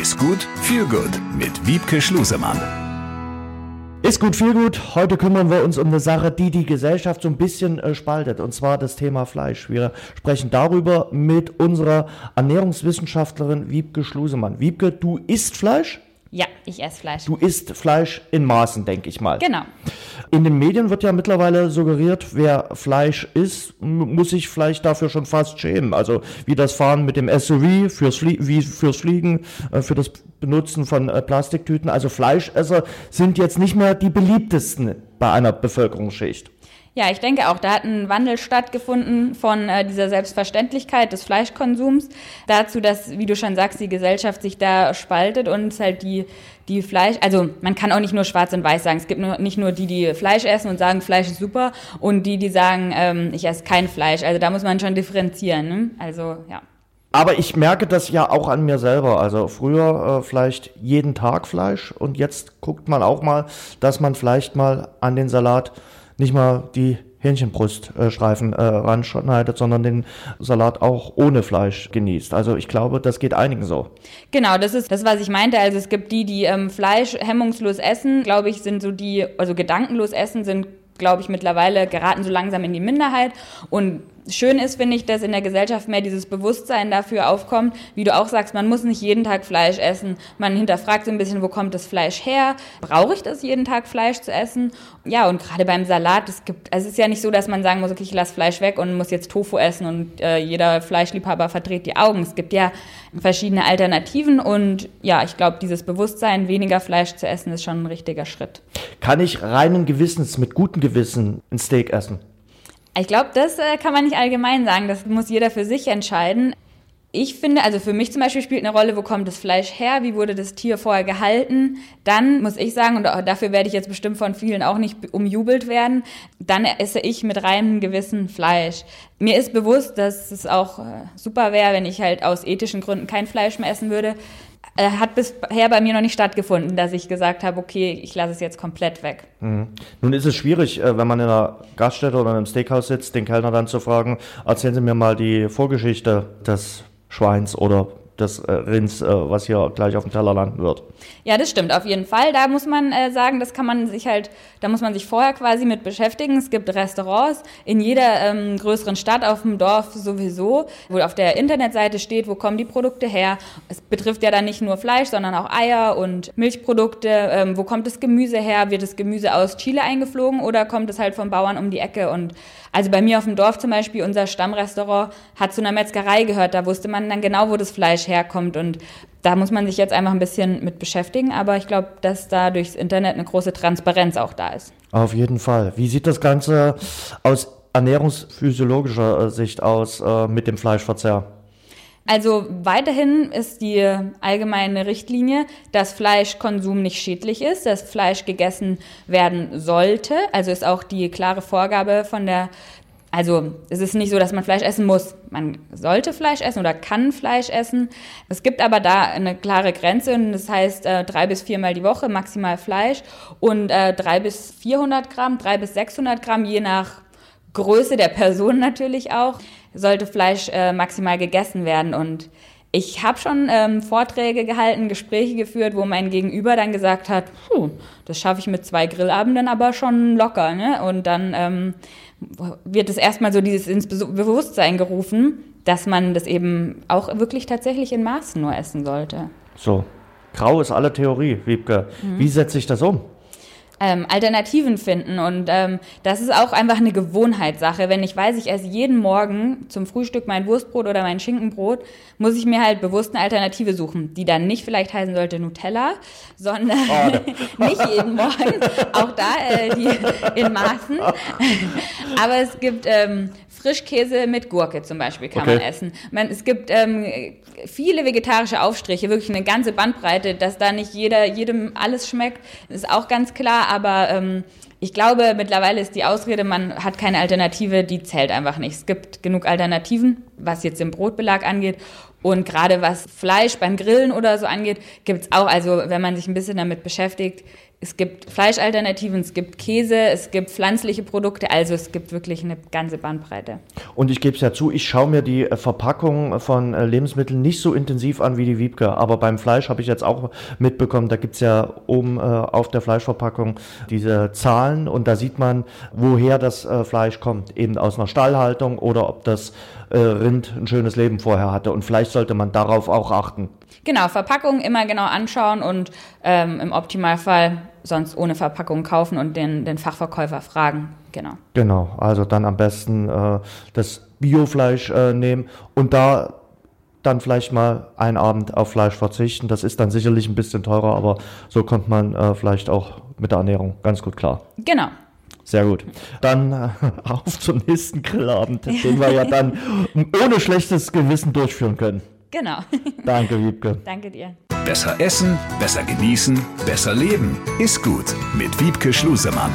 Ist gut, viel gut mit Wiebke Schlusemann. Ist gut, viel gut. Heute kümmern wir uns um eine Sache, die die Gesellschaft so ein bisschen äh, spaltet, und zwar das Thema Fleisch. Wir sprechen darüber mit unserer Ernährungswissenschaftlerin Wiebke Schlusemann. Wiebke, du isst Fleisch? Ja, ich esse Fleisch. Du isst Fleisch in Maßen, denke ich mal. Genau. In den Medien wird ja mittlerweile suggeriert, wer Fleisch isst, muss sich vielleicht dafür schon fast schämen. Also wie das Fahren mit dem SUV fürs, Flie wie fürs Fliegen, äh, für das Benutzen von äh, Plastiktüten. Also Fleischesser sind jetzt nicht mehr die beliebtesten bei einer Bevölkerungsschicht. Ja, ich denke auch, da hat ein Wandel stattgefunden von äh, dieser Selbstverständlichkeit des Fleischkonsums dazu, dass, wie du schon sagst, die Gesellschaft sich da spaltet und es halt die, die Fleisch, also man kann auch nicht nur schwarz und weiß sagen. Es gibt nur, nicht nur die, die Fleisch essen und sagen, Fleisch ist super und die, die sagen, ähm, ich esse kein Fleisch. Also da muss man schon differenzieren. Ne? Also, ja. Aber ich merke das ja auch an mir selber. Also früher äh, vielleicht jeden Tag Fleisch und jetzt guckt man auch mal, dass man vielleicht mal an den Salat nicht mal die Hähnchenbruststreifen äh, ranschneidet, sondern den Salat auch ohne Fleisch genießt. Also ich glaube, das geht einigen so. Genau, das ist das, was ich meinte. Also es gibt die, die ähm, Fleisch hemmungslos essen, glaube ich, sind so die, also gedankenlos essen, sind glaube ich, mittlerweile geraten so langsam in die Minderheit. Und schön ist, finde ich, dass in der Gesellschaft mehr dieses Bewusstsein dafür aufkommt. Wie du auch sagst, man muss nicht jeden Tag Fleisch essen. Man hinterfragt so ein bisschen, wo kommt das Fleisch her? Brauche ich das jeden Tag Fleisch zu essen? Ja, und gerade beim Salat, es gibt, es ist ja nicht so, dass man sagen muss, okay, ich lasse Fleisch weg und muss jetzt Tofu essen und äh, jeder Fleischliebhaber verdreht die Augen. Es gibt ja verschiedene Alternativen und ja, ich glaube, dieses Bewusstsein, weniger Fleisch zu essen, ist schon ein richtiger Schritt. Kann ich reinen Gewissens, mit gutem Gewissen ein Steak essen? Ich glaube, das äh, kann man nicht allgemein sagen. Das muss jeder für sich entscheiden. Ich finde, also für mich zum Beispiel spielt eine Rolle, wo kommt das Fleisch her, wie wurde das Tier vorher gehalten. Dann muss ich sagen, und dafür werde ich jetzt bestimmt von vielen auch nicht umjubelt werden, dann esse ich mit reinem Gewissen Fleisch. Mir ist bewusst, dass es auch äh, super wäre, wenn ich halt aus ethischen Gründen kein Fleisch mehr essen würde. Äh, hat bisher bei mir noch nicht stattgefunden, dass ich gesagt habe, okay, ich lasse es jetzt komplett weg. Mhm. Nun ist es schwierig, äh, wenn man in einer Gaststätte oder in einem Steakhouse sitzt, den Kellner dann zu fragen, erzählen Sie mir mal die Vorgeschichte des Schweins oder des äh, Rinds, was hier gleich auf dem Teller landen wird. Ja, das stimmt, auf jeden Fall. Da muss man sagen, das kann man sich halt, da muss man sich vorher quasi mit beschäftigen. Es gibt Restaurants in jeder ähm, größeren Stadt, auf dem Dorf sowieso, wo auf der Internetseite steht, wo kommen die Produkte her. Es betrifft ja dann nicht nur Fleisch, sondern auch Eier und Milchprodukte. Ähm, wo kommt das Gemüse her? Wird das Gemüse aus Chile eingeflogen oder kommt es halt vom Bauern um die Ecke? Und also bei mir auf dem Dorf zum Beispiel, unser Stammrestaurant hat zu einer Metzgerei gehört. Da wusste man dann genau, wo das Fleisch herkommt. Und da muss man sich jetzt einfach ein bisschen mit beschäftigen. Aber ich glaube, dass da durchs Internet eine große Transparenz auch da ist. Auf jeden Fall. Wie sieht das Ganze aus ernährungsphysiologischer Sicht aus äh, mit dem Fleischverzehr? Also weiterhin ist die allgemeine Richtlinie, dass Fleischkonsum nicht schädlich ist, dass Fleisch gegessen werden sollte. Also ist auch die klare Vorgabe von der also es ist nicht so, dass man Fleisch essen muss. Man sollte Fleisch essen oder kann Fleisch essen. Es gibt aber da eine klare Grenze und das heißt äh, drei bis viermal die Woche maximal Fleisch und äh, drei bis 400 Gramm, drei bis 600 Gramm, je nach Größe der Person natürlich auch, sollte Fleisch äh, maximal gegessen werden. Und ich habe schon ähm, Vorträge gehalten, Gespräche geführt, wo mein Gegenüber dann gesagt hat, Puh, das schaffe ich mit zwei Grillabenden aber schon locker. Ne? Und dann ähm, wird es erstmal so dieses ins Bewusstsein gerufen, dass man das eben auch wirklich tatsächlich in Maßen nur essen sollte. So, grau ist alle Theorie, Wiebke. Mhm. Wie setze ich das um? Ähm, Alternativen finden. Und ähm, das ist auch einfach eine Gewohnheitssache. Wenn ich weiß, ich esse jeden Morgen zum Frühstück mein Wurstbrot oder mein Schinkenbrot, muss ich mir halt bewusst eine Alternative suchen, die dann nicht vielleicht heißen sollte Nutella, sondern oh, nicht jeden Morgen. Auch da äh, die in Maßen. Aber es gibt ähm, Frischkäse mit Gurke zum Beispiel kann okay. man essen. Man, es gibt ähm, viele vegetarische Aufstriche, wirklich eine ganze Bandbreite, dass da nicht jeder, jedem alles schmeckt, ist auch ganz klar, aber ähm, ich glaube, mittlerweile ist die Ausrede, man hat keine Alternative, die zählt einfach nicht. Es gibt genug Alternativen, was jetzt den Brotbelag angeht. Und gerade was Fleisch beim Grillen oder so angeht, gibt es auch, also wenn man sich ein bisschen damit beschäftigt, es gibt Fleischalternativen, es gibt Käse, es gibt pflanzliche Produkte, also es gibt wirklich eine ganze Bandbreite. Und ich gebe es ja zu, ich schaue mir die äh, Verpackung von äh, Lebensmitteln nicht so intensiv an wie die Wiebke, aber beim Fleisch habe ich jetzt auch mitbekommen, da gibt es ja oben äh, auf der Fleischverpackung diese Zahlen und da sieht man, woher das Fleisch kommt, eben aus einer Stallhaltung oder ob das Rind ein schönes Leben vorher hatte und vielleicht sollte man darauf auch achten. Genau, Verpackung immer genau anschauen und ähm, im Optimalfall sonst ohne Verpackung kaufen und den, den Fachverkäufer fragen. Genau. Genau, also dann am besten äh, das Biofleisch äh, nehmen und da dann vielleicht mal einen Abend auf Fleisch verzichten. Das ist dann sicherlich ein bisschen teurer, aber so kommt man äh, vielleicht auch mit der Ernährung ganz gut klar. Genau. Sehr gut. Dann äh, auf zum nächsten Grillabend, den wir ja dann ohne schlechtes Gewissen durchführen können. Genau. Danke, Wiebke. Danke dir. Besser essen, besser genießen, besser leben. Ist gut mit Wiebke Schlusemann.